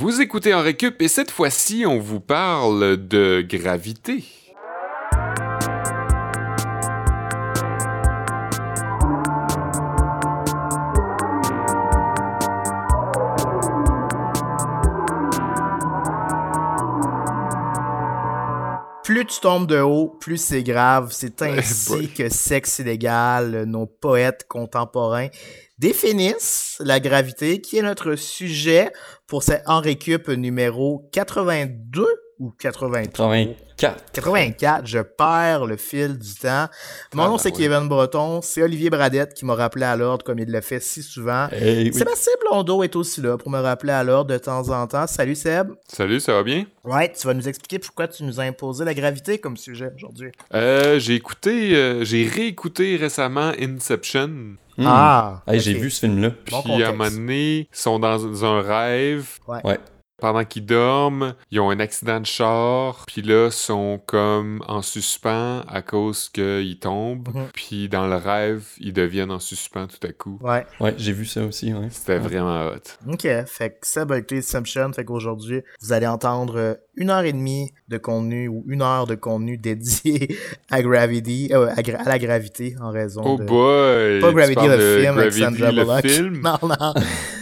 Vous écoutez en récup et cette fois-ci, on vous parle de gravité. Tu tombes de haut, plus c'est grave. C'est ainsi que Sexe illégal, nos poètes contemporains définissent la gravité, qui est notre sujet pour cette en récup numéro 82 ou 83. 84. 84, je perds le fil du temps. Mon Ah, nom, ben c'est oui. Kevin Breton. C'est Olivier Bradette qui m'a rappelé à l'ordre comme il le fait si souvent. Eh oui. Sébastien Blondeau est aussi là pour me rappeler à l'ordre de temps en temps. Salut Seb. Salut, ça va bien? Ouais, tu vas nous expliquer pourquoi tu nous as imposé la gravité comme sujet aujourd'hui. Euh, j'ai écouté, euh, j'ai réécouté récemment Inception. Hmm. Ah, Hey, J'ai vu ce film-là. Bon Puis à un contexte. moment donné, ils sont dans un rêve. Ouais. Ouais. Pendant qu'ils dorment, ils ont un accident de char. Puis là, ils sont comme en suspens à cause qu'ils tombent. Mhm. Puis dans le rêve, ils deviennent en suspens tout à coup. Ouais. Ouais, j'ai vu ça aussi, ouais. C'était vraiment hot. OK. Fait que Seb a écouté Inception. Fait qu'aujourd'hui, vous allez entendre euh, une heure et demie de contenu ou une heure de contenu dédié à Gravity, euh, à, gra- à la gravité en raison Oh de... boy! Pas Gravity le film avec Sandra le Bullock. film? Non, non.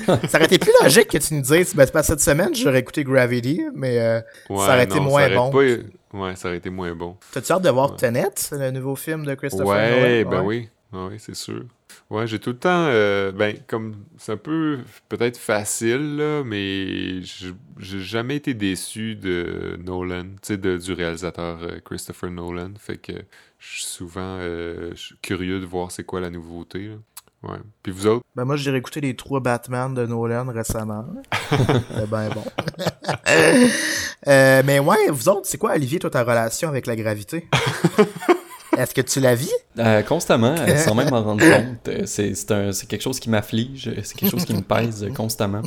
ça aurait été plus logique que tu nous dises, ben, c'est pas cette semaine, j'aurais écouté Gravity, mais euh, Ouais, ça aurait été moins aurait bon. pas- Ouais, ça aurait été moins bon. T'as-tu hâte de voir Ouais. Tenet, le nouveau film de Christopher Ouais, Nolan? ben oui. Ah oui, c'est sûr. Ouais, j'ai tout le temps. euh, ben, comme. C'est un peu peut-être facile, là, mais je- j'ai jamais été déçu de Nolan, tu sais, du réalisateur euh, Christopher Nolan. Fait que je suis souvent euh, curieux de voir c'est quoi la nouveauté. là. Ouais. Puis vous autres? Ben moi, j'ai réécouté les trois Batman de Nolan récemment. C'est ben bon. Euh, mais ouais, vous autres, c'est quoi, Olivier, toi, ta relation avec la gravité? Est-ce que tu la vis? Euh, constamment, euh, sans même m'en rendre compte. C'est c'est un- c'est quelque chose qui m'afflige, c'est quelque chose qui me pèse constamment.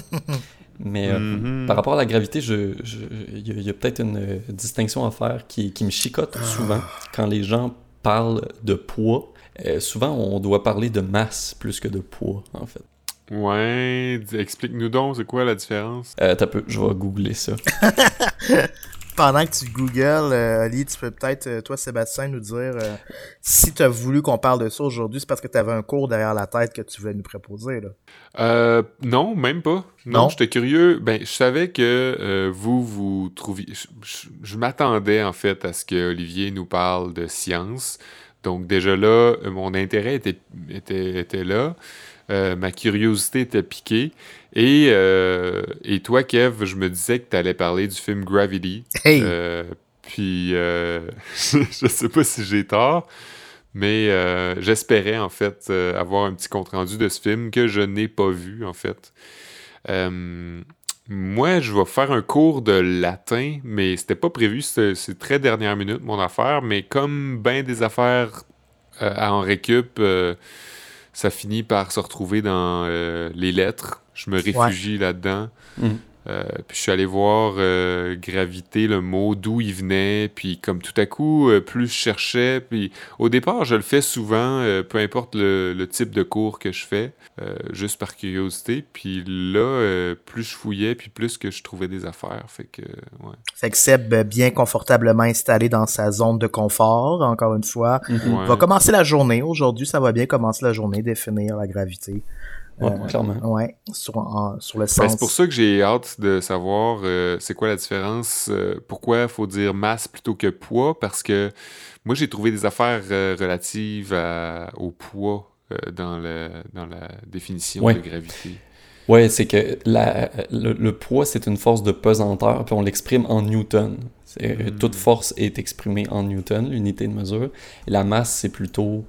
Mais euh, Mhm. par rapport à la gravité, je- je- il y a, il a peut-être une distinction à faire qui, qui me chicote souvent. Quand les gens parlent de poids, euh, souvent on doit parler de masse plus que de poids, en fait. Ouais, explique-nous donc, c'est quoi la différence? Euh, t'as peu, je vais googler ça. Pendant que tu googles, euh, Ali, tu peux peut-être, euh, toi, Sébastien, nous dire euh, si tu as voulu qu'on parle de ça aujourd'hui, c'est parce que tu avais un cours derrière la tête que tu voulais nous proposer. Là. Euh, non, même pas. Non, Non? j'étais curieux. Ben, je savais que vous, vous trouviez. Je, je- je m'attendais en fait à ce que Olivier nous parle de science. Donc déjà là, mon intérêt était, était, était là. Ma curiosité était piquée. Et, euh, et toi, Kev, je me disais que tu allais parler du film Gravity. Hey! Euh, puis, euh, je sais pas si j'ai tort, mais j'espérais en fait avoir un petit compte-rendu de ce film que je n'ai pas vu en fait. Moi, je vais faire un cours de latin, mais c'était pas prévu, c'est très dernière minute mon affaire, mais comme ben des affaires euh, à en récup, euh, ça finit par se retrouver dans euh, les lettres. Je me réfugie là-dedans. Mhm. Euh, puis je suis allé voir euh, gravité, le mot, d'où il venait. Puis comme tout à coup, euh, plus je cherchais, puis au départ, je le fais souvent, peu importe le, le type de cours que je fais, juste par curiosité. Puis là, plus je fouillais, puis plus que je trouvais des affaires. Fait que, ouais. Fait que Seb, bien confortablement installé dans sa zone de confort, encore une fois, Ouais. va commencer la journée. Aujourd'hui, ça va bien commencer la journée, définir la gravité. Ouais, Euh, clairement. Ouais, sur, en- sur le Ben, sens. c'est pour ça que j'ai hâte de savoir euh, c'est quoi la différence, euh, pourquoi il faut dire masse plutôt que poids, parce que moi j'ai trouvé des affaires euh, relatives à- au poids euh, dans, le, dans la définition Ouais. de gravité. Ouais, c'est que la, le, le poids, c'est une force de pesanteur, puis on l'exprime en newton. Mhm. Toute force est exprimée en newton, l'unité de mesure. Et la masse, c'est plutôt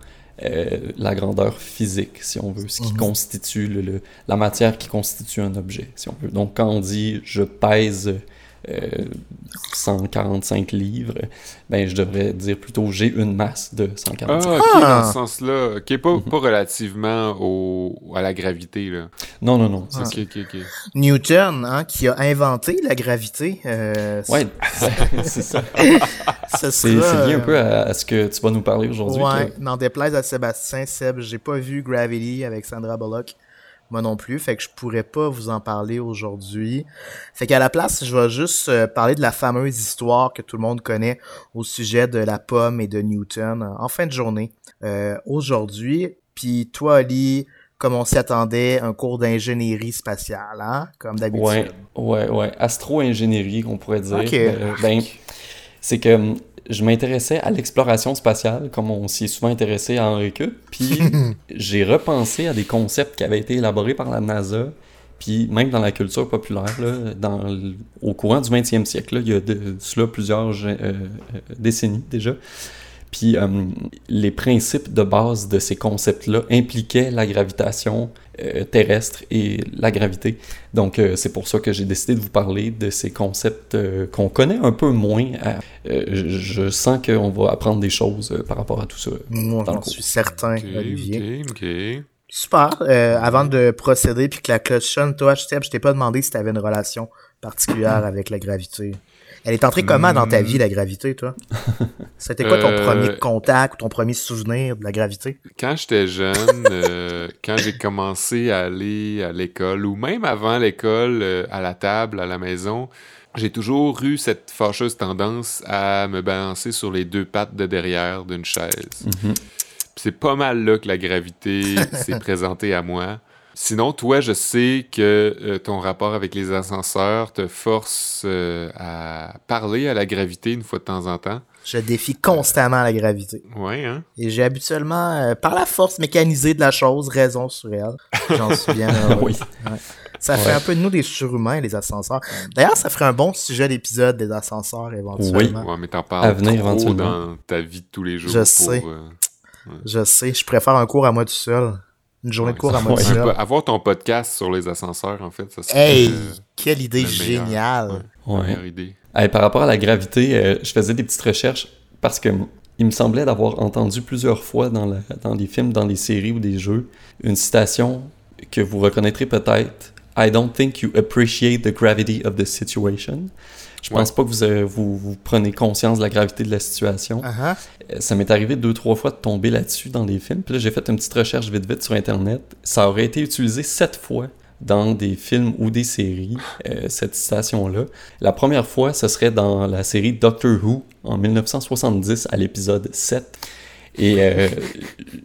euh, la grandeur physique, si on veut, ce qui Mhm. constitue le, le- la matière qui constitue un objet, si on veut. Donc, quand on dit je pèse euh, 145 livres, ben je devrais dire plutôt j'ai une masse de 145. Ah, ok, Ah! dans ce sens-là. Ok, pas, Mhm. pas relativement au, à la gravité, là. Non, non, non. c'est Ah. ça. Ok, ok, ok. Newton, hein, qui a inventé la gravité. Euh, Ouais, c'est ça. ce C'est sera, lié un euh, peu à, à ce que tu vas nous parler aujourd'hui. Ouais, n'en déplaise à Sébastien, Seb, j'ai pas vu Gravity avec Sandra Bullock. Moi non plus, fait que je pourrais pas vous en parler aujourd'hui. Fait qu'à la place, je vais juste euh, parler de la fameuse histoire que tout le monde connaît au sujet de la pomme et de Newton en fin de journée. Euh, aujourd'hui, puis toi, Ali, comme on s'y attendait, un cours d'ingénierie spatiale, hein, comme d'habitude. Ouais, ouais, ouais. Astro-ingénierie, qu'on pourrait dire. Ok. Euh, ben, c'est que je m'intéressais à l'exploration spatiale, comme on s'y est souvent intéressé à Henri Cup, puis j'ai repensé à des concepts qui avaient été élaborés par la NASA, puis même dans la culture populaire, là, dans le- au courant du 20e siècle, là, il y a de cela plusieurs euh, euh, décennies déjà. Puis euh, les principes de base de ces concepts-là impliquaient la gravitation euh, terrestre et la gravité. Donc euh, c'est pour ça que j'ai décidé de vous parler de ces concepts euh, qu'on connaît un peu moins. à- euh, je, je sens qu'on va apprendre des choses euh, par rapport à tout ça. Moi, j'en suis certain, Olivier. ok, ok. Super. Euh, avant de procéder puis que la cloche sonne, toi, je t'ai pas demandé si tu avais une relation particulière avec la gravité. Elle est entrée comment dans ta Hmm. vie, la gravité, toi? C'était quoi ton Euh, premier contact ou ton premier souvenir de la gravité? Quand j'étais jeune, euh, quand j'ai commencé à aller à l'école, ou même avant l'école, euh, à la table, à la maison, j'ai toujours eu cette fâcheuse tendance à me balancer sur les deux pattes de derrière d'une chaise. Mhm. Puis c'est pas mal là que la gravité s'est présentée à moi. Sinon, toi, je sais que euh, ton rapport avec les ascenseurs te force euh, à parler à la gravité une fois de temps en temps. Je défie constamment la gravité. Ouais, hein? Et j'ai habituellement, euh, par la force mécanisée de la chose, raison sur elle. J'en suis bien oui. Ça fait Ouais. un peu de nous des surhumains, les ascenseurs. D'ailleurs, ça ferait un bon sujet d'épisode des ascenseurs, éventuellement. Ouais, mais t'en À parles venir trop éventuellement. dans ta vie de tous les jours. Je pour, sais. euh, Je sais, je préfère un cours à moi tout seul. Une journée de cours à Ouais. peu- avoir ton podcast sur les ascenseurs, en fait, ça serait Hey, euh, quelle idée géniale. Ouais. Ouais. idée. Hey, par rapport à la gravité, euh, je faisais des petites recherches parce que il me semblait d'avoir entendu plusieurs fois dans, la- dans les films, dans les séries ou des jeux, une citation que vous reconnaîtrez peut-être. I don't think you appreciate the gravity of the situation. Je pense pas que vous, euh, vous, vous prenez conscience de la gravité de la situation. Uh-huh. Euh, Ça m'est arrivé deux, trois fois de tomber là-dessus dans des films. Puis là, j'ai fait une petite recherche vite vite sur Internet. Ça aurait été utilisé sept fois dans des films ou des séries, euh, cette citation-là. La première fois, ce serait dans la série Doctor Who en 1970 à l'épisode 7. Et euh,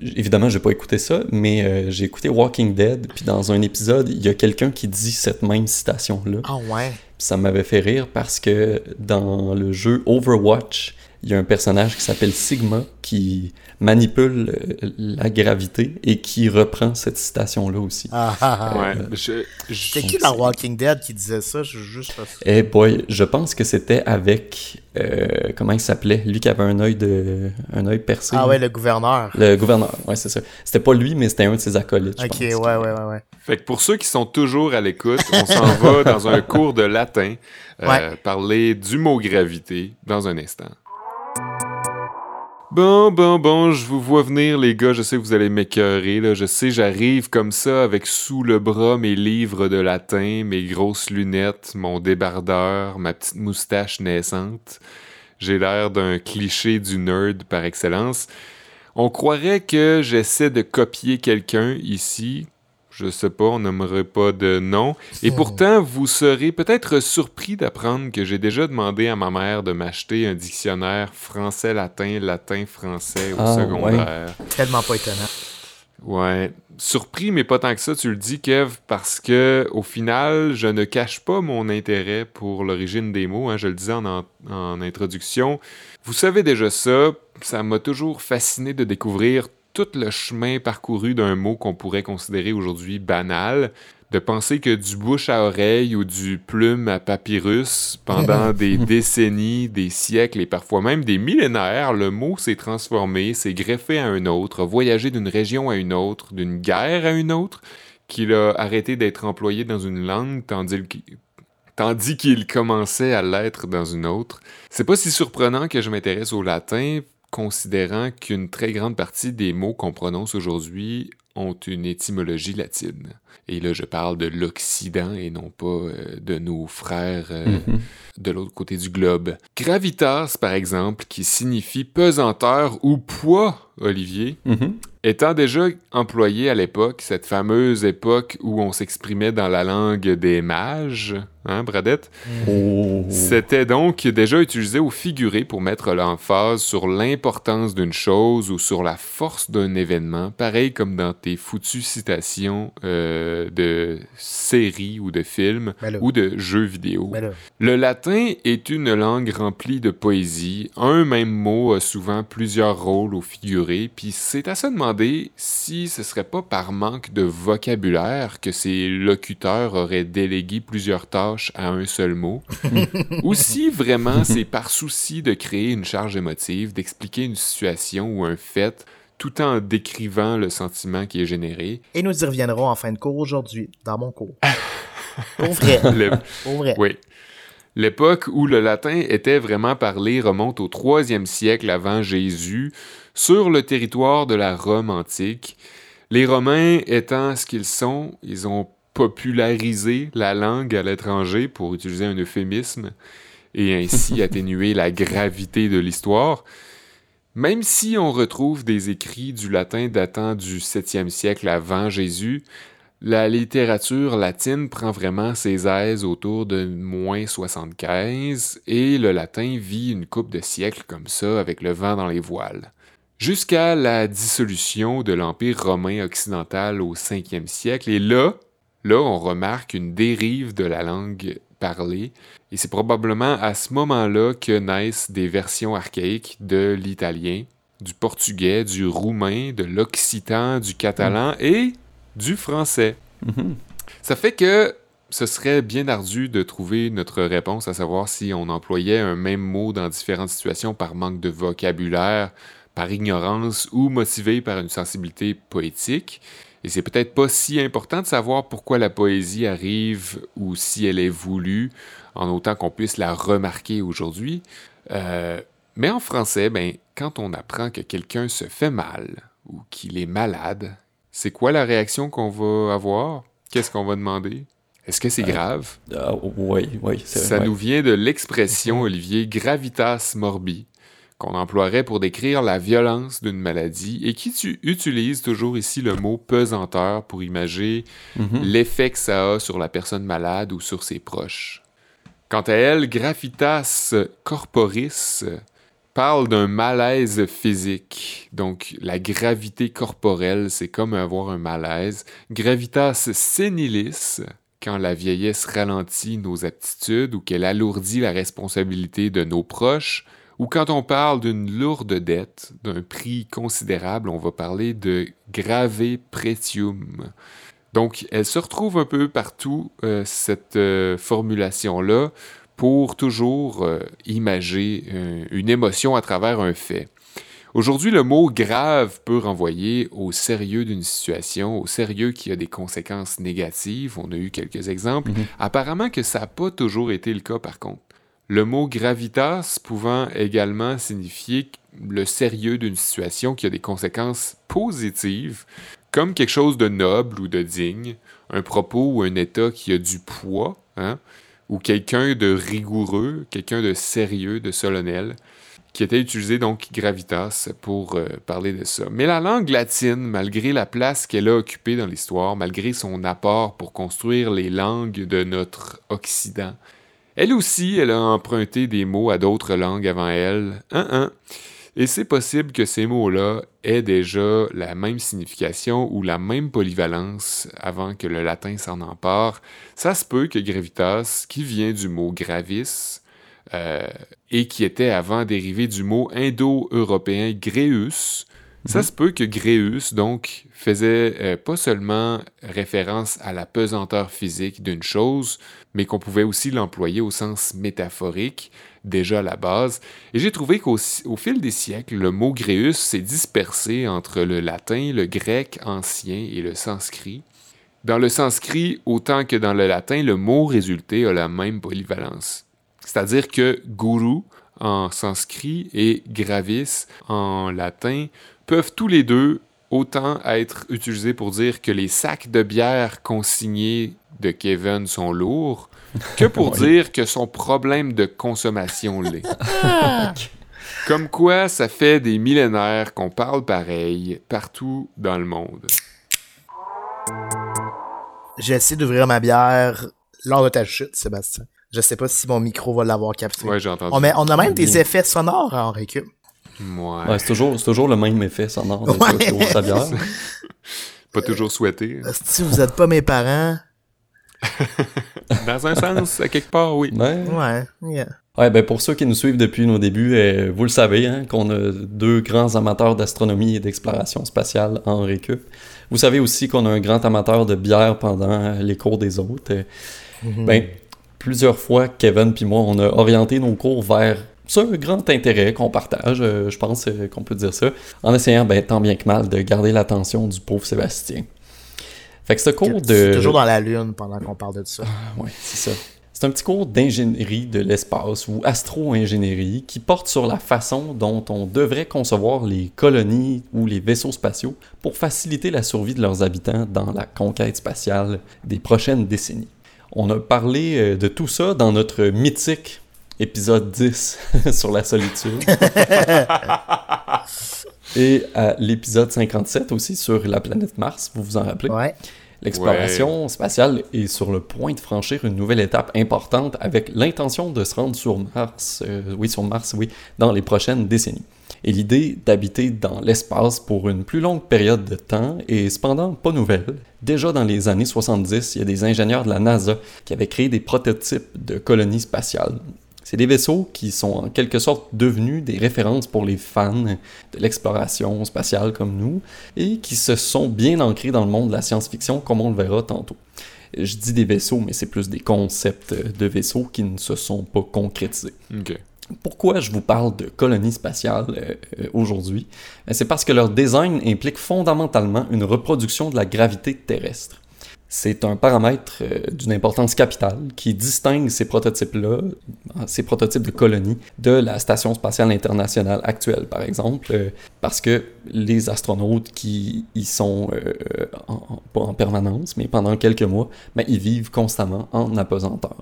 évidemment, j'ai pas écouté ça, mais euh, j'ai écouté Walking Dead. Puis dans un épisode, il y a quelqu'un qui dit cette même citation-là. Ah ouais. Ça m'avait fait rire parce que dans le jeu Overwatch, il y a un personnage qui s'appelle Sigma qui manipule euh, la gravité et qui reprend cette citation-là aussi. Ah, ah, ah. Ouais, je, je- C'est qui dans Walking Dead qui disait ça? Je juste... Eh boy, je pense que c'était avec euh, comment il s'appelait, lui qui avait un œil de un œil percé. Ah ouais, le gouverneur. Le gouverneur, ouais, c'est ça. C'était pas lui, mais c'était un de ses acolytes. je Ok, pense. ouais, ouais, ouais, ouais. Fait que pour ceux qui sont toujours à l'écoute, on s'en va dans un cours de latin euh, Ouais. parler du mot gravité dans un instant. Bon, bon, bon, je vous vois venir, les gars. Je sais que vous allez m'écœurer. Là. Je sais, j'arrive comme ça avec sous le bras mes livres de latin, mes grosses lunettes, mon débardeur, ma petite moustache naissante. J'ai l'air d'un cliché du nerd par excellence. On croirait que j'essaie de copier quelqu'un ici. Je sais pas, on n'aimerait pas de nom. Et pourtant, vous serez peut-être surpris d'apprendre que j'ai déjà demandé à ma mère de m'acheter un dictionnaire français-latin, latin-français au Ah, secondaire. Tellement pas étonnant. Ouais. Surpris, mais pas tant que ça, tu le dis, Kev, parce que au final, je ne cache pas mon intérêt pour l'origine des mots. hein, je le disais en, en- en introduction. Vous savez déjà ça. Ça m'a toujours fasciné de découvrir tout le chemin parcouru d'un mot qu'on pourrait considérer aujourd'hui banal. De penser que du bouche à oreille ou du plume à papyrus, pendant des décennies, des siècles et parfois même des millénaires, le mot s'est transformé, s'est greffé à un autre, a voyagé d'une région à une autre, d'une guerre à une autre, qu'il a arrêté d'être employé dans une langue tandis qu'il tandis qu'il commençait à l'être dans une autre. C'est pas si surprenant que je m'intéresse au latin, considérant qu'une très grande partie des mots qu'on prononce aujourd'hui ont une étymologie latine. Et là, je parle de l'Occident et non pas euh, de nos frères euh, Mhm. de l'autre côté du globe. Gravitas, par exemple, qui signifie pesanteur ou poids, Olivier, Mhm. étant déjà employé à l'époque, cette fameuse époque où on s'exprimait dans la langue des mages, hein, Bradette? Oh. C'était donc déjà utilisé au figuré pour mettre l'emphase sur l'importance d'une chose ou sur la force d'un événement, pareil comme dans tes foutues citations euh, de séries ou de films Ben ou de jeux vidéo. Ben. Le latin est une langue remplie de poésie. Un même mot a souvent plusieurs rôles au figuré, puis c'est à se demander si ce serait pas par manque de vocabulaire que ces locuteurs auraient délégué plusieurs tâches à un seul mot, ou si vraiment c'est par souci de créer une charge émotive, d'expliquer une situation ou un fait, tout en décrivant le sentiment qui est généré. Et nous y reviendrons en fin de cours aujourd'hui, dans mon cours. Pour vrai. Le- Pour vrai. Oui. L'époque où le latin était vraiment parlé remonte au 3e siècle avant Jésus sur le territoire de la Rome antique. Les Romains étant ce qu'ils sont, ils ont popularisé la langue à l'étranger pour utiliser un euphémisme et ainsi atténuer la gravité de l'histoire. Même si on retrouve des écrits du latin datant du 7e siècle avant Jésus, la littérature latine prend vraiment ses aises autour de moins 75 et le latin vit une coupe de siècles comme ça avec le vent dans les voiles. Jusqu'à la dissolution de l'Empire romain occidental au 5e siècle et là, là on remarque une dérive de la langue et c'est probablement à ce moment-là que naissent des versions archaïques de l'italien, du portugais, du roumain, de l'occitan, du catalan et du français. Mhm. Ça fait que ce serait bien ardu de trouver notre réponse, à savoir si on employait un même mot dans différentes situations par manque de vocabulaire, par ignorance ou motivé par une sensibilité poétique. Et c'est peut-être pas si important de savoir pourquoi la poésie arrive ou si elle est voulue, en autant qu'on puisse la remarquer aujourd'hui. Euh, mais en français, ben, quand on apprend que quelqu'un se fait mal ou qu'il est malade, c'est quoi la réaction qu'on va avoir? Qu'est-ce qu'on va demander? Est-ce que c'est grave? Ah, oui, oui. c'est- Ça ouais. nous vient de l'expression, Olivier, gravitas morbi, qu'on emploierait pour décrire la violence d'une maladie et qui tu utilise toujours ici le mot pesanteur pour imager Mhm. l'effet que ça a sur la personne malade ou sur ses proches. Quant à elle, Graffitas corporis parle d'un malaise physique. Donc, la gravité corporelle, c'est comme avoir un malaise. Gravitas senilis, quand la vieillesse ralentit nos aptitudes ou qu'elle alourdit la responsabilité de nos proches, ou quand on parle d'une lourde dette, d'un prix considérable, on va parler de grave pretium. Donc, elle se retrouve un peu partout, euh, cette euh, formulation-là, pour toujours euh, imager une émotion à travers un fait. Aujourd'hui, le mot grave peut renvoyer au sérieux d'une situation, au sérieux qui a des conséquences négatives. On a eu quelques exemples. Mhm. Apparemment que ça n'a pas toujours été le cas par contre. Le mot gravitas pouvant également signifier le sérieux d'une situation qui a des conséquences positives, comme quelque chose de noble ou de digne, un propos ou un état qui a du poids, hein, ou quelqu'un de rigoureux, quelqu'un de sérieux, de solennel, qui était utilisé donc gravitas pour euh, parler de ça. Mais la langue latine, malgré la place qu'elle a occupée dans l'histoire, malgré son apport pour construire les langues de notre Occident, elle aussi, elle a emprunté des mots à d'autres langues avant elle. Hein, hein. Et c'est possible que ces mots-là aient déjà la même signification ou la même polyvalence avant que le latin s'en empare. Ça se peut que gravitas, qui vient du mot gravis, euh, et qui était avant dérivé du mot indo-européen gréus, ça se peut que gréus, donc, faisait euh, pas seulement référence à la pesanteur physique d'une chose, mais qu'on pouvait aussi l'employer au sens métaphorique, déjà à la base. Et j'ai trouvé qu'au au fil des siècles, le mot gréus s'est dispersé entre le latin, le grec ancien et le sanskrit. Dans le sanskrit, autant que dans le latin, le mot résulté a la même polyvalence. C'est-à-dire que guru en sanskrit et gravis en latin peuvent tous les deux autant être utilisé pour dire que les sacs de bière consignés de Kevin sont lourds que pour dire que son problème de consommation l'est. Comme quoi, ça fait des millénaires qu'on parle pareil partout dans le monde. J'ai essayé d'ouvrir ma bière lors de ta chute, Sébastien. Je sais pas si mon micro va l'avoir capté. Ouais, j'ai entendu. On, met- on a même des effets sonores en récup. Ouais. Ouais, c'est toujours, c'est toujours le même effet sonore Ouais. Pas toujours souhaité. Si vous êtes pas mes parents, Dans un sens, à quelque part, oui. Ouais. ouais, yeah. Ouais, ben pour ceux qui nous suivent depuis nos débuts, euh, vous le savez, hein, qu'on a deux grands amateurs d'astronomie et d'exploration spatiale en récup. Vous savez aussi qu'on a un grand amateur de bière pendant les cours des autres. Euh, Ben, plusieurs fois, Kevin puis moi, on a orienté nos cours vers ce grand intérêt qu'on partage, euh, je pense euh, qu'on peut dire ça, en essayant, ben, tant bien que mal, de garder l'attention du pauvre Sébastien. Fait que ce cours Je suis de... toujours dans la lune pendant qu'on parle de ça. Oui, c'est ça. C'est un petit cours d'ingénierie de l'espace ou astro-ingénierie qui porte sur la façon dont on devrait concevoir les colonies ou les vaisseaux spatiaux pour faciliter la survie de leurs habitants dans la conquête spatiale des prochaines décennies. On a parlé euh, de tout ça dans notre mythique épisode 10 sur la solitude. Et à l'épisode 57 aussi sur la planète Mars, vous vous en rappelez? Ouais. L'exploration spatiale est sur le point de franchir une nouvelle étape importante avec l'intention de se rendre sur Mars, euh, oui, sur Mars, oui, dans les prochaines décennies. Et l'idée d'habiter dans l'espace pour une plus longue période de temps est cependant pas nouvelle. Déjà dans les années 70, il y a des ingénieurs de la NASA qui avaient créé des prototypes de colonies spatiales. C'est des vaisseaux qui sont en quelque sorte devenus des références pour les fans de l'exploration spatiale comme nous et qui se sont bien ancrés dans le monde de la science-fiction comme on le verra tantôt. Je dis des vaisseaux, mais c'est plus des concepts de vaisseaux qui ne se sont pas concrétisés. Pourquoi je vous parle de colonies spatiales euh, euh, aujourd'hui? Ben, C'est parce que leur design implique fondamentalement une reproduction de la gravité terrestre. C'est un paramètre euh, d'une importance capitale qui distingue ces prototypes-là, ces prototypes de colonies, de la Station spatiale internationale actuelle, par exemple, euh, parce que les astronautes qui y sont, euh, en- pas en permanence, mais pendant quelques mois, ben, ils vivent constamment en apesanteur.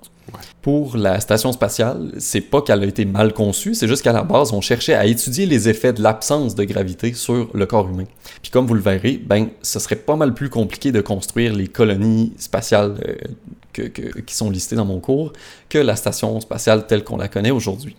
Pour la station spatiale, c'est pas qu'elle a été mal conçue, c'est juste qu'à la base, on cherchait à étudier les effets de l'absence de gravité sur le corps humain. Puis comme vous le verrez, ben, ce serait pas mal plus compliqué de construire les colonies spatiales euh, que- que- qui sont listées dans mon cours que la station spatiale telle qu'on la connaît aujourd'hui.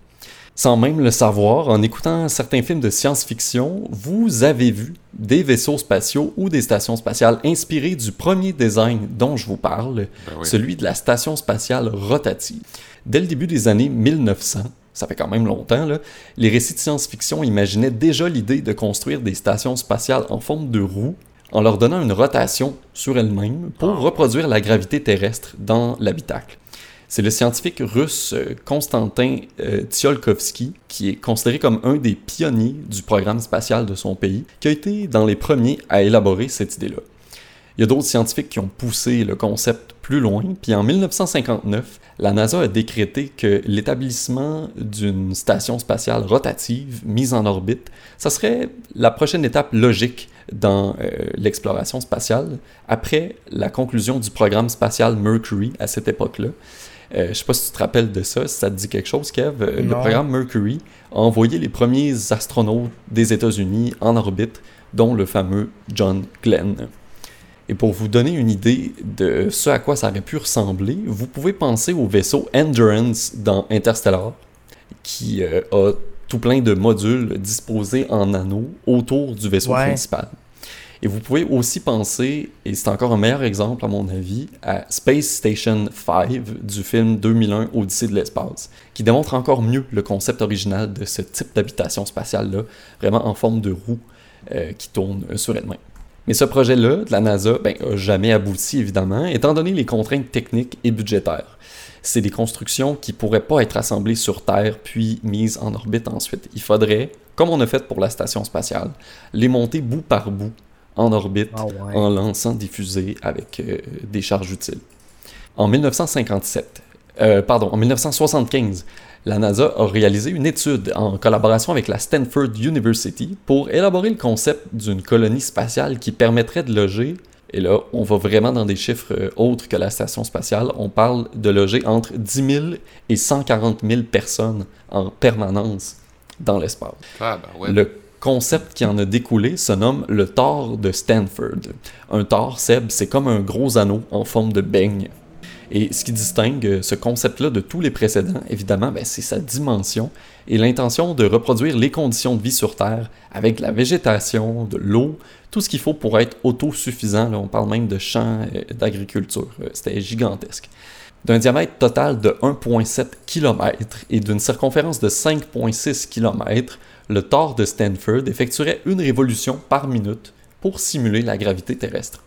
Sans même le savoir, en écoutant certains films de science-fiction, vous avez vu des vaisseaux spatiaux ou des stations spatiales inspirés du premier design dont je vous parle, Ben oui. celui de la station spatiale rotative. Dès le début des années 1900, ça fait quand même longtemps, là, les récits de science-fiction imaginaient déjà l'idée de construire des stations spatiales en forme de roue en leur donnant une rotation sur elles-mêmes pour reproduire la gravité terrestre dans l'habitacle. C'est le scientifique russe euh, Konstantin euh, Tsiolkovsky, qui est considéré comme un des pionniers du programme spatial de son pays, qui a été dans les premiers à élaborer cette idée-là. Il y a d'autres scientifiques qui ont poussé le concept plus loin, puis en 1959, la NASA a décrété que l'établissement d'une station spatiale rotative mise en orbite, ça serait la prochaine étape logique dans euh, l'exploration spatiale, après la conclusion du programme spatial Mercury à cette époque-là. Euh, je sais pas si tu te rappelles de ça, si ça te dit quelque chose, Kev. Euh, le programme Mercury a envoyé les premiers astronautes des États-Unis en orbite, dont le fameux John Glenn. Et pour vous donner une idée de ce à quoi ça aurait pu ressembler, vous pouvez penser au vaisseau Endurance dans Interstellar, qui euh, a tout plein de modules disposés en anneaux autour du vaisseau Ouais. principal. Et vous pouvez aussi penser, et c'est encore un meilleur exemple à mon avis, à Space Station 5 du film 2001 Odyssée de l'espace, qui démontre encore mieux le concept original de ce type d'habitation spatiale-là, vraiment en forme de roue euh, qui tourne euh, sur elle-même. Mais ce projet-là de la NASA ben, jamais abouti, évidemment, étant donné les contraintes techniques et budgétaires. C'est des constructions qui pourraient pas être assemblées sur Terre puis mises en orbite ensuite. Il faudrait, comme on a fait pour la station spatiale, les monter bout par bout en orbite Ah ouais. en lançant des fusées avec euh, des charges utiles. En 1957, Euh, pardon, en 1975, la NASA a réalisé une étude en collaboration avec la Stanford University pour élaborer le concept d'une colonie spatiale qui permettrait de loger, et là on va vraiment dans des chiffres euh, autres que la station spatiale, on parle de loger entre 10 000 et 140 000 personnes en permanence dans l'espace. Ah, ben ouais. Le concept qui en a découlé se nomme le Thor de Stanford. Un Thor, Seb, c'est comme un gros anneau en forme de beigne. Et ce qui distingue ce concept-là de tous les précédents, évidemment, ben, c'est sa dimension et l'intention de reproduire les conditions de vie sur Terre avec de la végétation, de l'eau, tout ce qu'il faut pour être autosuffisant. Là, on parle même de champs euh, d'agriculture. Euh, C'était gigantesque. D'un diamètre total de 1,7 km et d'une circonférence de 5,6 km, le Thor de Stanford effectuerait une révolution par minute pour simuler la gravité terrestre.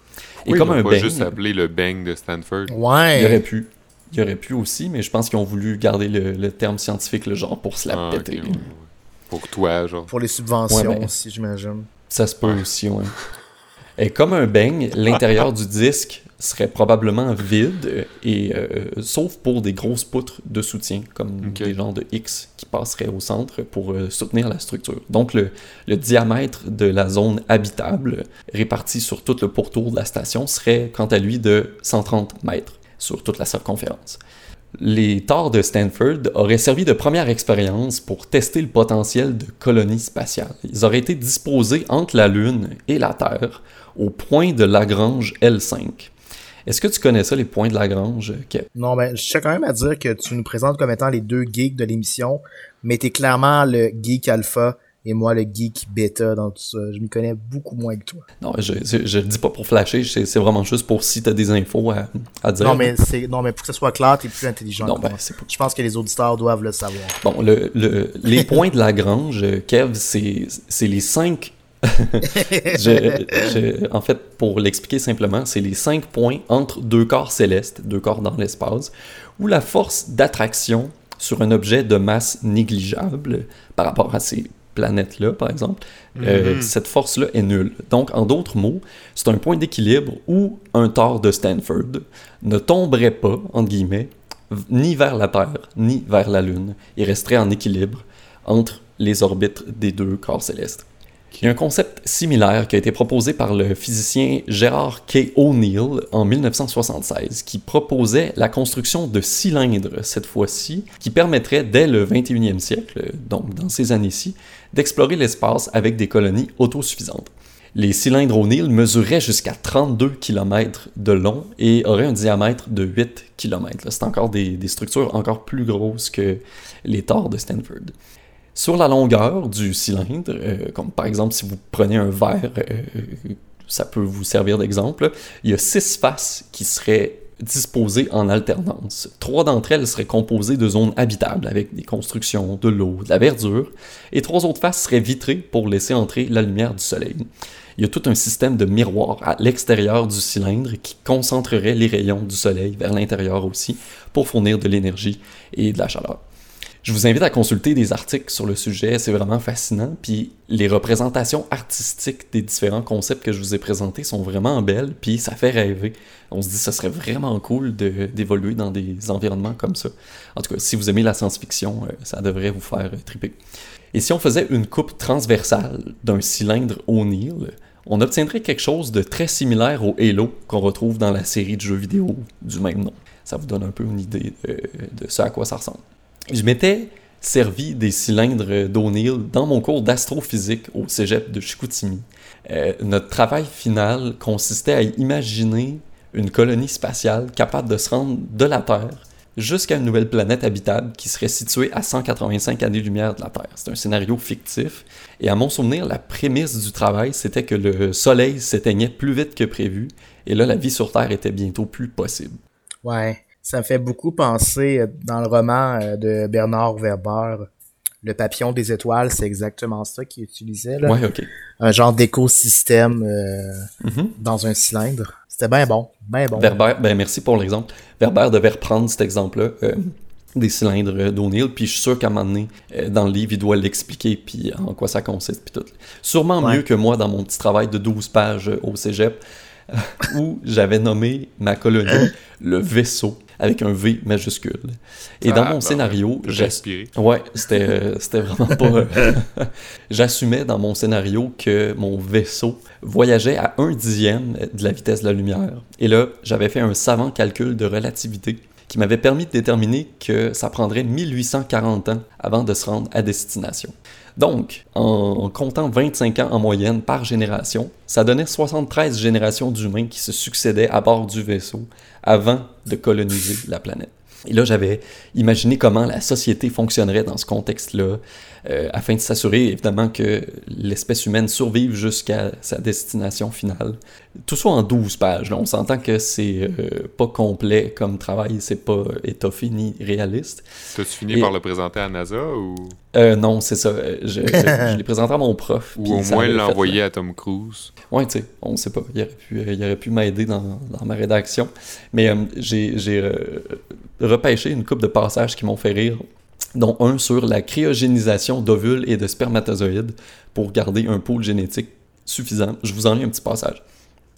Et Oui, comme un pas beigne, juste appelé le bang de Stanford. Ouais. il aurait pu. Il aurait pu aussi, mais je pense qu'ils ont voulu garder le, le terme scientifique, le genre, pour se la Ah, péter. ouais, ouais. Pour toi, genre. Pour les subventions Ouais, ben- aussi, j'imagine. Ça se peut aussi, ouais. Et comme un beigne, l'intérieur du disque serait probablement vide, et euh, sauf pour des grosses poutres de soutien, comme Ok. des genres de X qui passeraient au centre pour euh, soutenir la structure. Donc le, le diamètre de la zone habitable, réparti sur tout le pourtour de la station, serait quant à lui de 130 mètres sur toute la circonférence. Les Thors de Stanford auraient servi de première expérience pour tester le potentiel de colonies spatiales. Ils auraient été disposés entre la Lune et la Terre au point de Lagrange L5. Est-ce que tu connais ça, les points de Lagrange, Kev? Non, ben, je tiens quand même à dire que tu nous présentes comme étant les deux geeks de l'émission, mais t'es clairement le geek alpha et moi le geek bêta dans tout ça. Je m'y connais beaucoup moins que toi. Non, je, je, le dis pas pour flasher, c'est vraiment juste pour si tu as des infos à, à dire. Non, mais non, mais pour que ce soit clair, t'es plus intelligent Non, que ben, Je pense que les auditeurs doivent le savoir. Bon, le, le- les points de Lagrange, Kev, c'est les cinq. Je- je- en fait, pour l'expliquer simplement, c'est les cinq points entre deux corps célestes, deux corps dans l'espace, où la force d'attraction sur un objet de masse négligeable par rapport à ces planètes-là, par exemple, euh, Mhm. cette force-là est nulle. Donc, en d'autres mots, c'est un point d'équilibre où un tort de Stanford ne tomberait pas, entre guillemets, ni vers la Terre, ni vers la Lune. Il resterait en équilibre entre les orbites des deux corps célestes. Il y a un concept similaire qui a été proposé par le physicien Gérard K. O'Neill en 1976, qui proposait la construction de cylindres, cette fois-ci, qui permettrait dès le 21e siècle, donc dans ces années-ci, d'explorer l'espace avec des colonies autosuffisantes. Les cylindres O'Neill mesuraient jusqu'à 32 km de long et auraient un diamètre de 8 km. C'est encore des, structures encore plus grosses que les torts de Stanford. Sur la longueur du cylindre, euh, comme par exemple si vous prenez un verre, euh, ça peut vous servir d'exemple, il y a six faces qui seraient disposées en alternance. Trois d'entre elles seraient composées de zones habitables avec des constructions, de l'eau, de la verdure, et trois autres faces seraient vitrées pour laisser entrer la lumière du soleil. Il y a tout un système de miroirs à l'extérieur du cylindre qui concentrerait les rayons du soleil vers l'intérieur aussi pour fournir de l'énergie et de la chaleur. Je vous invite à consulter des articles sur le sujet, c'est vraiment fascinant. Puis les représentations artistiques des différents concepts que je vous ai présentés sont vraiment belles, puis ça fait rêver. On se dit que ce serait vraiment cool d'évoluer dans des environnements comme ça. En tout cas, si vous aimez la science-fiction, euh, ça devrait vous faire euh, triper. Et si on faisait une coupe transversale d'un cylindre O'Neill, on obtiendrait quelque chose de très similaire au Halo qu'on retrouve dans la série de jeux vidéo du même nom. Ça vous donne un peu une idée de ce à quoi ça ressemble. Je m'étais servi des cylindres d'O'Neill dans mon cours d'astrophysique au cégep de Chicoutimi. Euh, notre travail final consistait à imaginer une colonie spatiale capable de se rendre de la Terre jusqu'à une nouvelle planète habitable qui serait située à 185 années-lumière de la Terre. C'est un scénario fictif. Et à mon souvenir, la prémisse du travail, c'était que le Soleil s'éteignait plus vite que prévu, et là, la vie sur Terre était bientôt plus possible. Ouais. Ça me fait beaucoup penser euh, dans le roman euh, de Bernard Werber. Le papillon des étoiles, c'est exactement ça qu'il utilisait. Là. Ouais, ok. Un genre d'écosystème euh, Mhm. dans un cylindre. C'était bien bon. bien bon. Ben merci pour l'exemple. Verber devait reprendre cet exemple-là euh, des cylindres d'O'Neill, puis je suis sûr qu'à un moment donné, dans le livre, il doit l'expliquer, puis en quoi ça consiste, puis tout. Sûrement Ouais. mieux que moi dans mon petit travail de 12 pages au cégep, où j'avais nommé ma colonie le vaisseau. Avec un V majuscule. Et dans Ah, mon bah, scénario. Ouais, c'était euh, c'était vraiment pas. euh, J'assumais dans mon scénario que mon vaisseau voyageait à un dixième de la vitesse de la lumière. Et là, j'avais fait un savant calcul de relativité qui m'avait permis de déterminer que ça prendrait 1840 ans avant de se rendre à destination. Donc, en comptant 25 ans en moyenne par génération, ça donnait 73 générations d'humains qui se succédaient à bord du vaisseau avant de coloniser la planète. Et là, j'avais imaginé comment la société fonctionnerait dans ce contexte-là, euh, afin de s'assurer évidemment que l'espèce humaine survive jusqu'à sa destination finale. Tout ça en 12 pages. Là. On s'entend que c'est euh, pas complet comme travail, c'est pas étoffé ni réaliste. T'as-tu fini Et- par le présenter à NASA ou, Euh, non, c'est ça. euh, Je, je- l'ai présenté à mon prof. ou au moins l'envoyer à Tom Cruise? Ouais, tu sais, on sait pas. Il aurait pu, euh, il aurait pu m'aider dans, dans ma rédaction. Mais euh, j'ai euh, repêché une coupe de passages qui m'ont fait rire, dont un sur la cryogénisation d'ovules et de spermatozoïdes pour garder un pôle génétique suffisant. Je vous en lis un petit passage.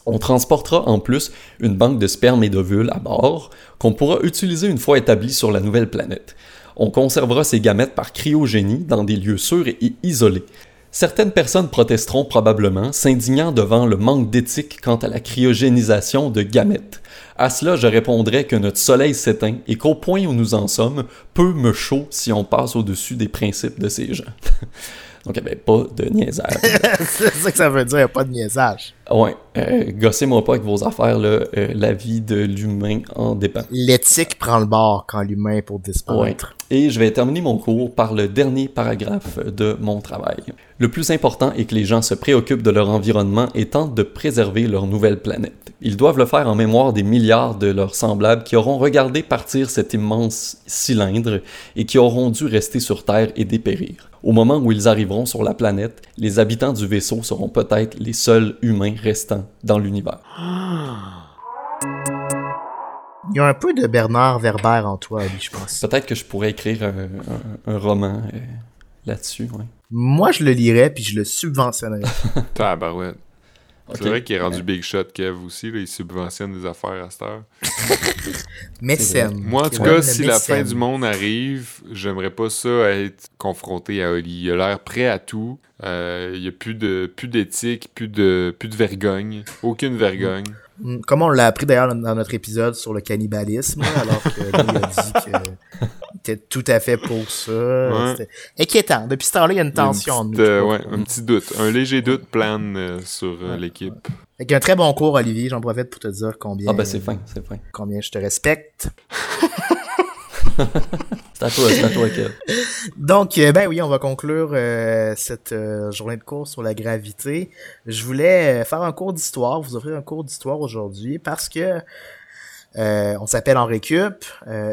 On transportera en plus une banque de sperme et d'ovules à bord qu'on pourra utiliser une fois établi sur la nouvelle planète. On conservera ces gamètes par cryogénie dans des lieux sûrs et isolés. Certaines personnes protesteront probablement, s'indignant devant le manque d'éthique quant à la cryogénisation de gamètes. À cela, je répondrai que notre soleil s'éteint et qu'au point où nous en sommes, peu me chaud si on passe au-dessus des principes de ces gens. Donc, il n'y avait pas de niaisage. c'est ça que ça veut dire, pas de niaisage. Ouais, euh, gossez-moi pas avec vos affaires, là. euh, la vie de l'humain en dépend. L'éthique prend le bord quand l'humain est pour Ouais. disparaître. Et je vais terminer mon cours par le dernier paragraphe de mon travail. Le plus important est que les gens se préoccupent de leur environnement et tentent de préserver leur nouvelle planète. Ils doivent le faire en mémoire des milliards de leurs semblables qui auront regardé partir cet immense cylindre et qui auront dû rester sur Terre et dépérir. Au moment où ils arriveront sur la planète, les habitants du vaisseau seront peut-être les seuls humains restants dans l'univers. Il y a un peu de Bernard Werber en toi, Ali, je pense. Peut-être que je pourrais écrire un, un- un roman euh, là-dessus, ouais. Moi, je le lirais puis je le subventionnerais. Tabarouette. C'est vrai qu'il est rendu Big Shot, Kev, aussi. Là, il subventionne des affaires à cette heure. Mécène. Moi, en tout cas, si la fin du monde arrive, j'aimerais pas ça être confronté à Oli. Il a l'air prêt à tout. Euh, il y a plus de plus d'éthique, plus de plus de vergogne, aucune vergogne. Mm, Comme on l'a appris d'ailleurs dans notre épisode sur le cannibalisme, alors que lui a dit qu'il était tout à fait pour ça. C'était inquiétant. Depuis ce temps-là, il y a une a une tension entre nous. euh, ouais, un petit doute, un léger doute plane euh, sur euh, l'équipe. Avec un très bon cours, Olivier, j'en profite pour te dire combien, Ah ben c'est fin, c'est fin. combien je te respecte. C'est à toi, c'est à toi, Kev. Donc, euh, ben oui, on va conclure euh, cette euh, journée de cours sur la gravité. Je voulais faire un cours d'histoire, vous offrir un cours d'histoire aujourd'hui parce que euh, on s'appelle en récup,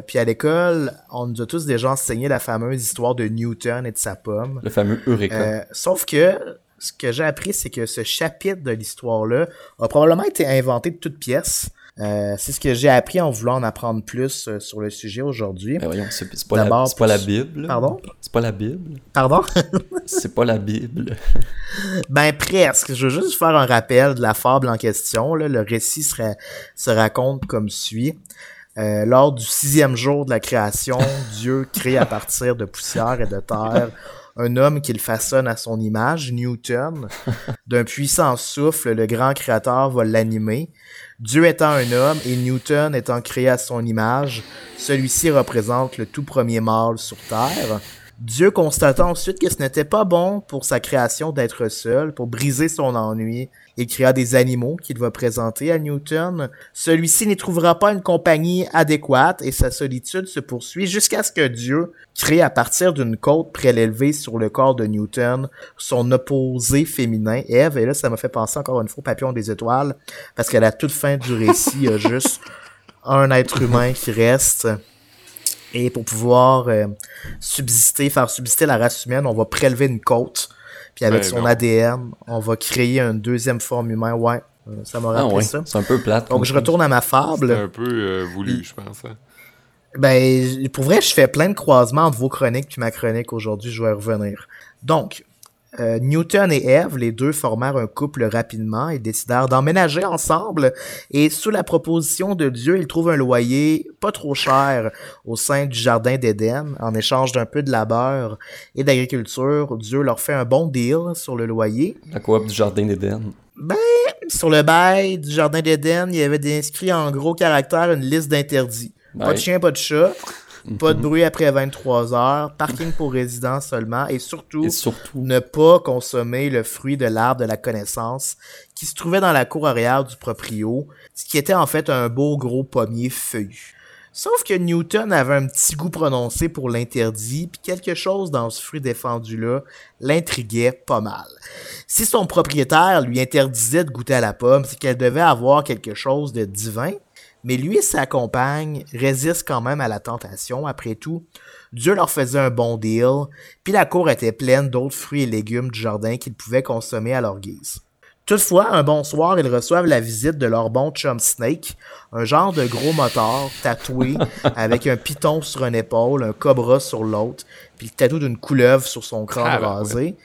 puis à l'école, on nous a tous déjà enseigné la fameuse histoire de Newton et de sa pomme. Le fameux Eureka. Sauf que ce que j'ai appris, c'est que ce chapitre de l'histoire-là a probablement été inventé de toutes pièces. Euh, c'est ce que j'ai appris en voulant en apprendre plus euh, sur le sujet aujourd'hui. Ben voyons, c'est pas, la, pas Bible. Pardon? C'est pas la Bible. Pardon? C'est pas la Bible. Ben presque. Je veux juste faire un rappel de la fable en question. Là. Le récit sera- se raconte comme suit. Euh, lors du sixième jour de la création, Dieu crée à partir de poussière et de terre un homme qu'il façonne à son image, Newton. D'un puissant souffle, le grand créateur va l'animer. Dieu étant un homme et Newton étant créé à son image, celui-ci représente le tout premier mâle sur Terre. Dieu constatant ensuite que ce n'était pas bon pour sa création d'être seul, pour briser son ennui, il créa des animaux qu'il va présenter à Newton. Celui-ci n'y trouvera pas une compagnie adéquate et sa solitude se poursuit jusqu'à ce que Dieu crée à partir d'une côte prélevée sur le corps de Newton son opposé féminin, Ève. Et là, ça m'a fait penser encore une fois au papillon des étoiles, parce qu'à la toute fin du récit, il y a juste un être humain qui reste. Et pour pouvoir euh, subsister, faire subsister la race humaine, on va prélever une côte. Puis avec Ben son non. ADN, on va créer une deuxième forme humaine. Ouais, euh, ça m'a Ah rappelé ouais, ça. c'est un peu plate. Donc je retourne à ma fable. un peu euh, voulu, je pense. hein. Ben, pour vrai, je fais plein de croisements entre vos chroniques puis ma chronique aujourd'hui. Je vais y revenir. Donc, Euh, Newton et Eve, les deux formèrent un couple rapidement et décidèrent d'emménager ensemble. Et sous la proposition de Dieu, ils trouvent un loyer pas trop cher au sein du jardin d'Éden. En échange d'un peu de labeur et d'agriculture, Dieu leur fait un bon deal sur le loyer. La coop du jardin d'Éden. Ben, sur le bail du jardin d'Éden, il y avait inscrit en gros caractère une liste d'interdits. Pas de chien, pas de chat. Pas de bruit après 23 heures, parking pour résidents seulement, et surtout, ne pas consommer le fruit de l'arbre de la connaissance qui se trouvait dans la cour arrière du proprio, ce qui était en fait un beau gros pommier feuillu. Sauf que Newton avait un petit goût prononcé pour l'interdit, puis quelque chose dans ce fruit défendu-là l'intriguait pas mal. Si son propriétaire lui interdisait de goûter à la pomme, c'est qu'elle devait avoir quelque chose de divin, mais lui et sa compagne résistent quand même à la tentation. Après tout, Dieu leur faisait un bon deal, puis la cour était pleine d'autres fruits et légumes du jardin qu'ils pouvaient consommer à leur guise. Toutefois, un bon soir, ils reçoivent la visite de leur bon chum Snake, un genre de gros moteur tatoué avec un piton sur une épaule, un cobra sur l'autre, puis le tatou d'une couleuvre sur son crâne ah, ben rasé.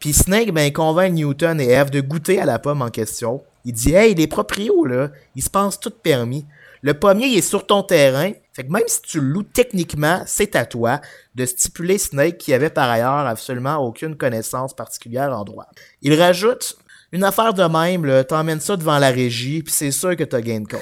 Puis Snake, ben, convainc Newton et Eve de goûter à la pomme en question. Il dit Hey, les proprios, là, ils se pensent tout permis. Le pommier est sur ton terrain. Fait que même si tu le loues techniquement, c'est à toi de stipuler Snake qui avait par ailleurs absolument aucune connaissance particulière en droit. Il rajoute une affaire de même, t'emmènes ça devant la régie, puis c'est sûr que t'as gain de cause.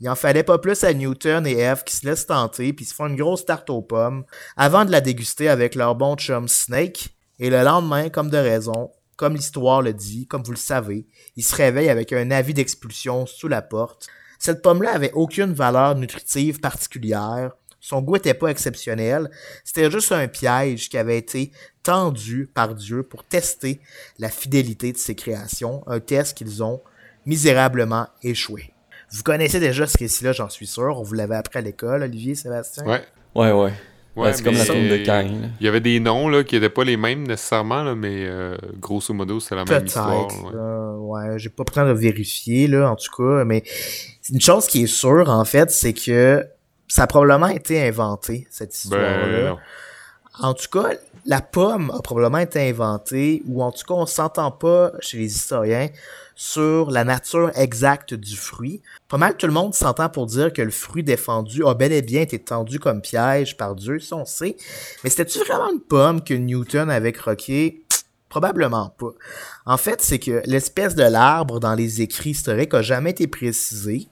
Il en fallait pas plus à Newton et Eve qui se laissent tenter puis se font une grosse tarte aux pommes avant de la déguster avec leur bon chum Snake. Et le lendemain, comme de raison, comme l'histoire le dit, comme vous le savez, ils se réveillent avec un avis d'expulsion sous la porte cette pomme-là avait aucune valeur nutritive particulière. Son goût était pas exceptionnel. C'était juste un piège qui avait été tendu par Dieu pour tester la fidélité de ses créations. Un test qu'ils ont misérablement échoué. Vous connaissez déjà ce récit-là, j'en suis sûr. On vous l'avait appris à l'école, Olivier, Sébastien? Ouais. Ouais, ouais. Ouais, c'est comme la tombe de Cain. Il y avait des noms là, qui n'étaient pas les mêmes nécessairement, là, mais euh, grosso modo, c'est la même histoire. Ouais, ouais j'ai pas pris de vérifier, là, en tout cas, mais une chose qui est sûre, en fait, c'est que ça a probablement été inventé, cette ben, histoire-là. en tout cas, la pomme a probablement été inventée, ou en tout cas, on s'entend pas chez les historiens sur la nature exacte du fruit. Pas mal tout le monde s'entend pour dire que le fruit défendu a bel et bien été tendu comme piège par Dieu, ça on sait. Mais c'était-tu vraiment une pomme que Newton avait croquée? Probablement pas. En fait, c'est que l'espèce de l'arbre dans les écrits historiques a jamais été précisé,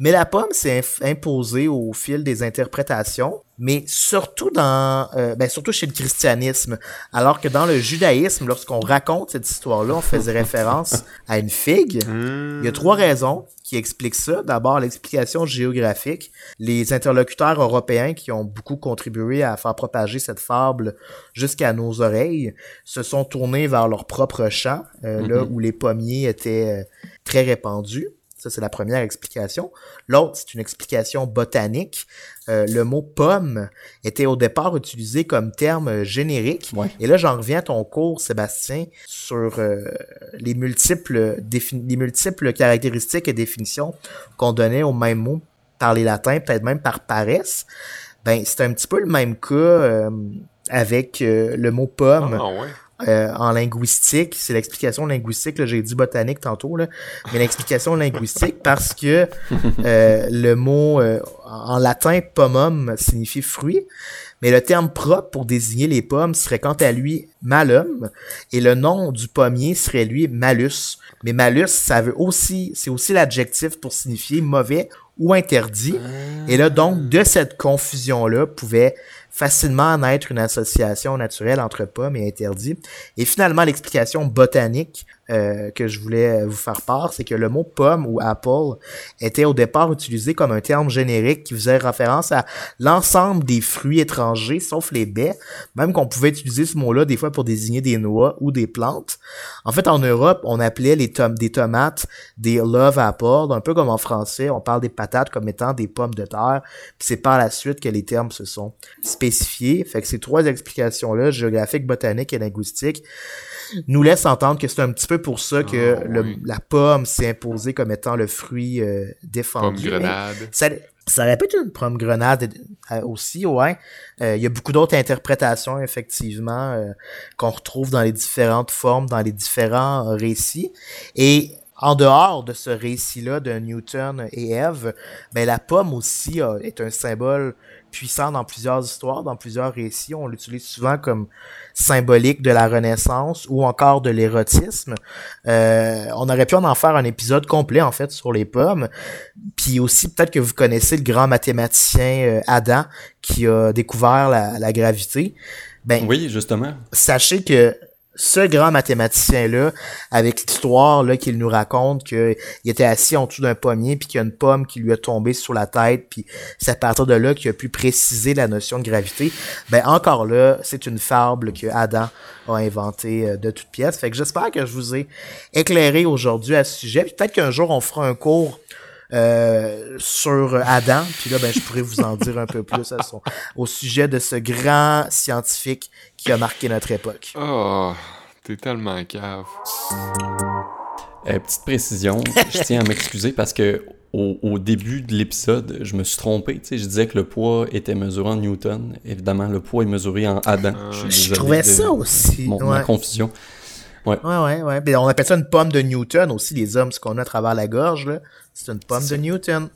mais la pomme s'est imposée au fil des interprétations, mais surtout dans, euh, ben surtout chez le christianisme, alors que dans le judaïsme, lorsqu'on raconte cette histoire-là, on faisait référence à une figue. Il y a trois raisons qui expliquent ça. D'abord, l'explication géographique. Les interlocuteurs européens qui ont beaucoup contribué à faire propager cette fable jusqu'à nos oreilles se sont tournés vers leur propre champ, euh, là mm-hmm. où les pommiers étaient euh, très répandus. Ça, c'est la première explication. L'autre, c'est une explication botanique. Euh, le mot pomme était au départ utilisé comme terme générique. Et là, j'en reviens à ton cours, Sébastien, sur euh, les, multiples les multiples caractéristiques et définitions qu'on donnait au même mot par les latins, peut-être même par paresse. Ben, c'est un petit peu le même cas euh, avec le mot pomme. Ah, ouais. Euh, en linguistique. C'est l'explication linguistique. J'ai dit botanique tantôt, là, mais l'explication linguistique parce que euh, le mot euh, en latin pomum signifie fruit, mais le terme propre pour désigner les pommes serait quant à lui malum et le nom du pommier serait lui malus. Mais malus, ça veut aussi, c'est aussi l'adjectif pour signifier mauvais ou interdit. Et là, donc, de cette confusion-là pouvait facilement naître une association naturelle entre pomme et interdit. Et finalement, l'explication botanique euh, que je voulais vous faire part, c'est que le mot pomme ou apple était au départ utilisé comme un terme générique qui faisait référence à l'ensemble des fruits étrangers, sauf les baies, même qu'on pouvait utiliser ce mot-là des fois pour désigner des noix ou des plantes. En fait, en Europe, on appelait les tom des tomates des love apples, un peu comme en français, on parle des patates comme étant des pommes de terre, puis c'est par la suite que les termes se sont spécifié. Fait que ces trois explications-là, géographique, botanique et linguistique, nous laissent entendre que c'est un petit peu pour ça que Ah, le- oui. la pomme s'est imposée comme étant le fruit euh, Pomme défendu. grenade. Ça, ça aurait pu être une pomme grenade euh, aussi, ouais. Euh, Il y a beaucoup d'autres interprétations, effectivement, euh, qu'on retrouve dans les différentes formes, dans les différents euh, récits. Et en dehors de ce récit-là de Newton et Ève, ben, la pomme aussi euh, est un symbole puissant dans plusieurs histoires, dans plusieurs récits. On l'utilise souvent comme symbolique de la Renaissance ou encore de l'érotisme. Euh, on aurait pu en faire un épisode complet, en fait, sur les pommes. Puis aussi, peut-être que vous connaissez le grand mathématicien euh, Adam qui a découvert la, la gravité. Ben, Oui, justement. sachez que ce grand mathématicien-là, avec l'histoire là qu'il nous raconte qu'il était assis en dessous d'un pommier puis qu'il y a une pomme qui lui a tombé sur la tête puis c'est à partir de là qu'il a pu préciser la notion de gravité. Ben encore là, c'est une fable que Adam a inventée euh, de toutes pièces. Fait que j'espère que je vous ai éclairé aujourd'hui à ce sujet. Puis peut-être qu'un jour on fera un cours euh, sur Adam, puis là ben je pourrais vous en dire un peu plus à son- au sujet de ce grand scientifique qui a marqué notre époque. Oh, t'es tellement cave. Euh, petite précision, je tiens à m'excuser parce que au, au début de l'épisode, je me suis trompé. Tu sais, je disais que le poids était mesuré en Newton. Évidemment, le poids est mesuré en Adam. Ah. suis Je trouvais de ça aussi. mon- ouais. Ma confusion. ouais, ouais, ouais. Ben, on appelle ça une pomme de Newton aussi, les hommes, ce qu'on a à travers la gorge, là. C'est une pomme de Newton.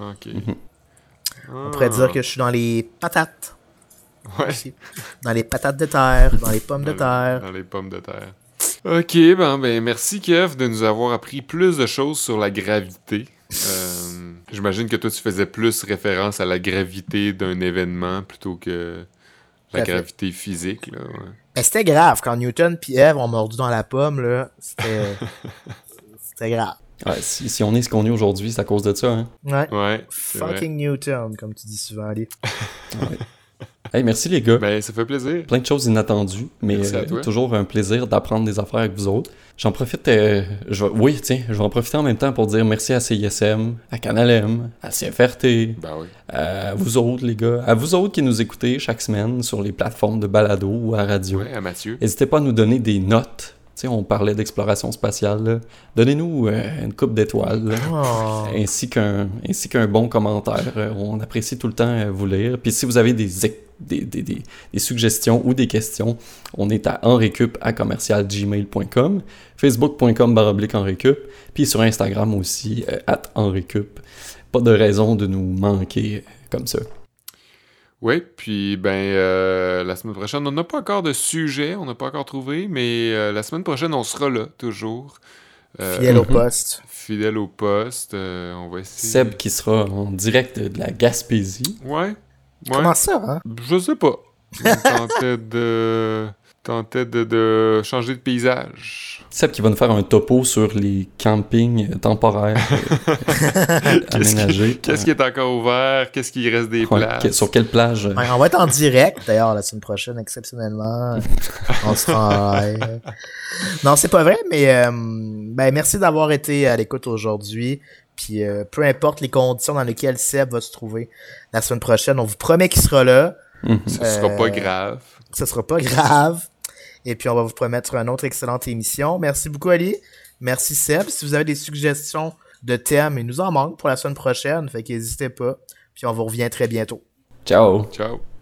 Ok. On pourrait dire que je suis dans les patates. Ouais. Dans les patates de terre, dans les pommes de terre. Dans les pommes de terre. Ok, ben, ben merci Kev de nous avoir appris plus de choses sur la gravité. Euh, J'imagine que toi tu faisais plus référence à la gravité d'un événement plutôt que la gravité physique. Là, ouais. Ben, c'était grave. Quand Newton puis Eve ont mordu dans la pomme, là, c'était... c'était grave. Ouais, si, si on est ce qu'on est aujourd'hui, c'est à cause de ça. Hein? Ouais. Ouais, c'est vrai. Fucking Newton, comme tu dis souvent, Ali. Hey, merci les gars. Ben, ça fait plaisir. Plein de choses inattendues, mais euh, toujours un plaisir d'apprendre des affaires avec vous autres. J'en profite, euh, je vais- oui, tiens, je vais en profiter en même temps pour dire merci à CISM, à Canal M, à CFRT, Ben oui. à vous autres les gars, à vous autres qui nous écoutez chaque semaine sur les plateformes de balado ou à radio. Ouais, à Mathieu. N'hésitez pas à nous donner des notes. On parlait d'exploration spatiale. Donnez-nous euh, une coupe d'étoiles. Oh. ainsi qu'un ainsi qu'un bon commentaire. Euh, on apprécie tout le temps euh, vous lire. Puis si vous avez des, des, des, suggestions ou des questions, on est à enrecup à commercialgmail.com, facebook.com baroblique enrecup, puis sur Instagram aussi, at enrecup. Pas de raison de nous manquer comme ça. Oui, puis ben euh, la semaine prochaine, on n'a pas encore de sujet, on n'a pas encore trouvé, mais euh, la semaine prochaine, on sera là, toujours. Euh, Fidèle au poste. Fidèle au poste. euh, on va essayer. Seb qui sera en direct de la Gaspésie. Ouais. Ouais. Comment ça, hein? Je sais pas. On tentait de. Tentait de, de changer de paysage. Seb qui va nous faire un topo sur les campings euh, temporaires euh, Qu'est-ce qui, aménagés. qu'est-ce qui est encore ouvert? Qu'est-ce qui reste des Ouais, que- sur quelle plage? Euh, Ouais, on va être en direct, d'ailleurs, la semaine prochaine, exceptionnellement. on sera... Non, c'est pas vrai, mais euh, ben, merci d'avoir été à l'écoute aujourd'hui. Puis euh, peu importe les conditions dans lesquelles Seb va se trouver la semaine prochaine, on vous promet qu'il sera là. Mhm. Ce sera Euh, pas grave. Ce sera pas grave. Et puis on va vous promettre une autre excellente émission. Merci beaucoup, Ali. Merci, Seb. Si vous avez des suggestions de thèmes, il nous en manque pour la semaine prochaine. Fait qu'hésitez pas. Puis on vous revient très bientôt. Ciao Ciao.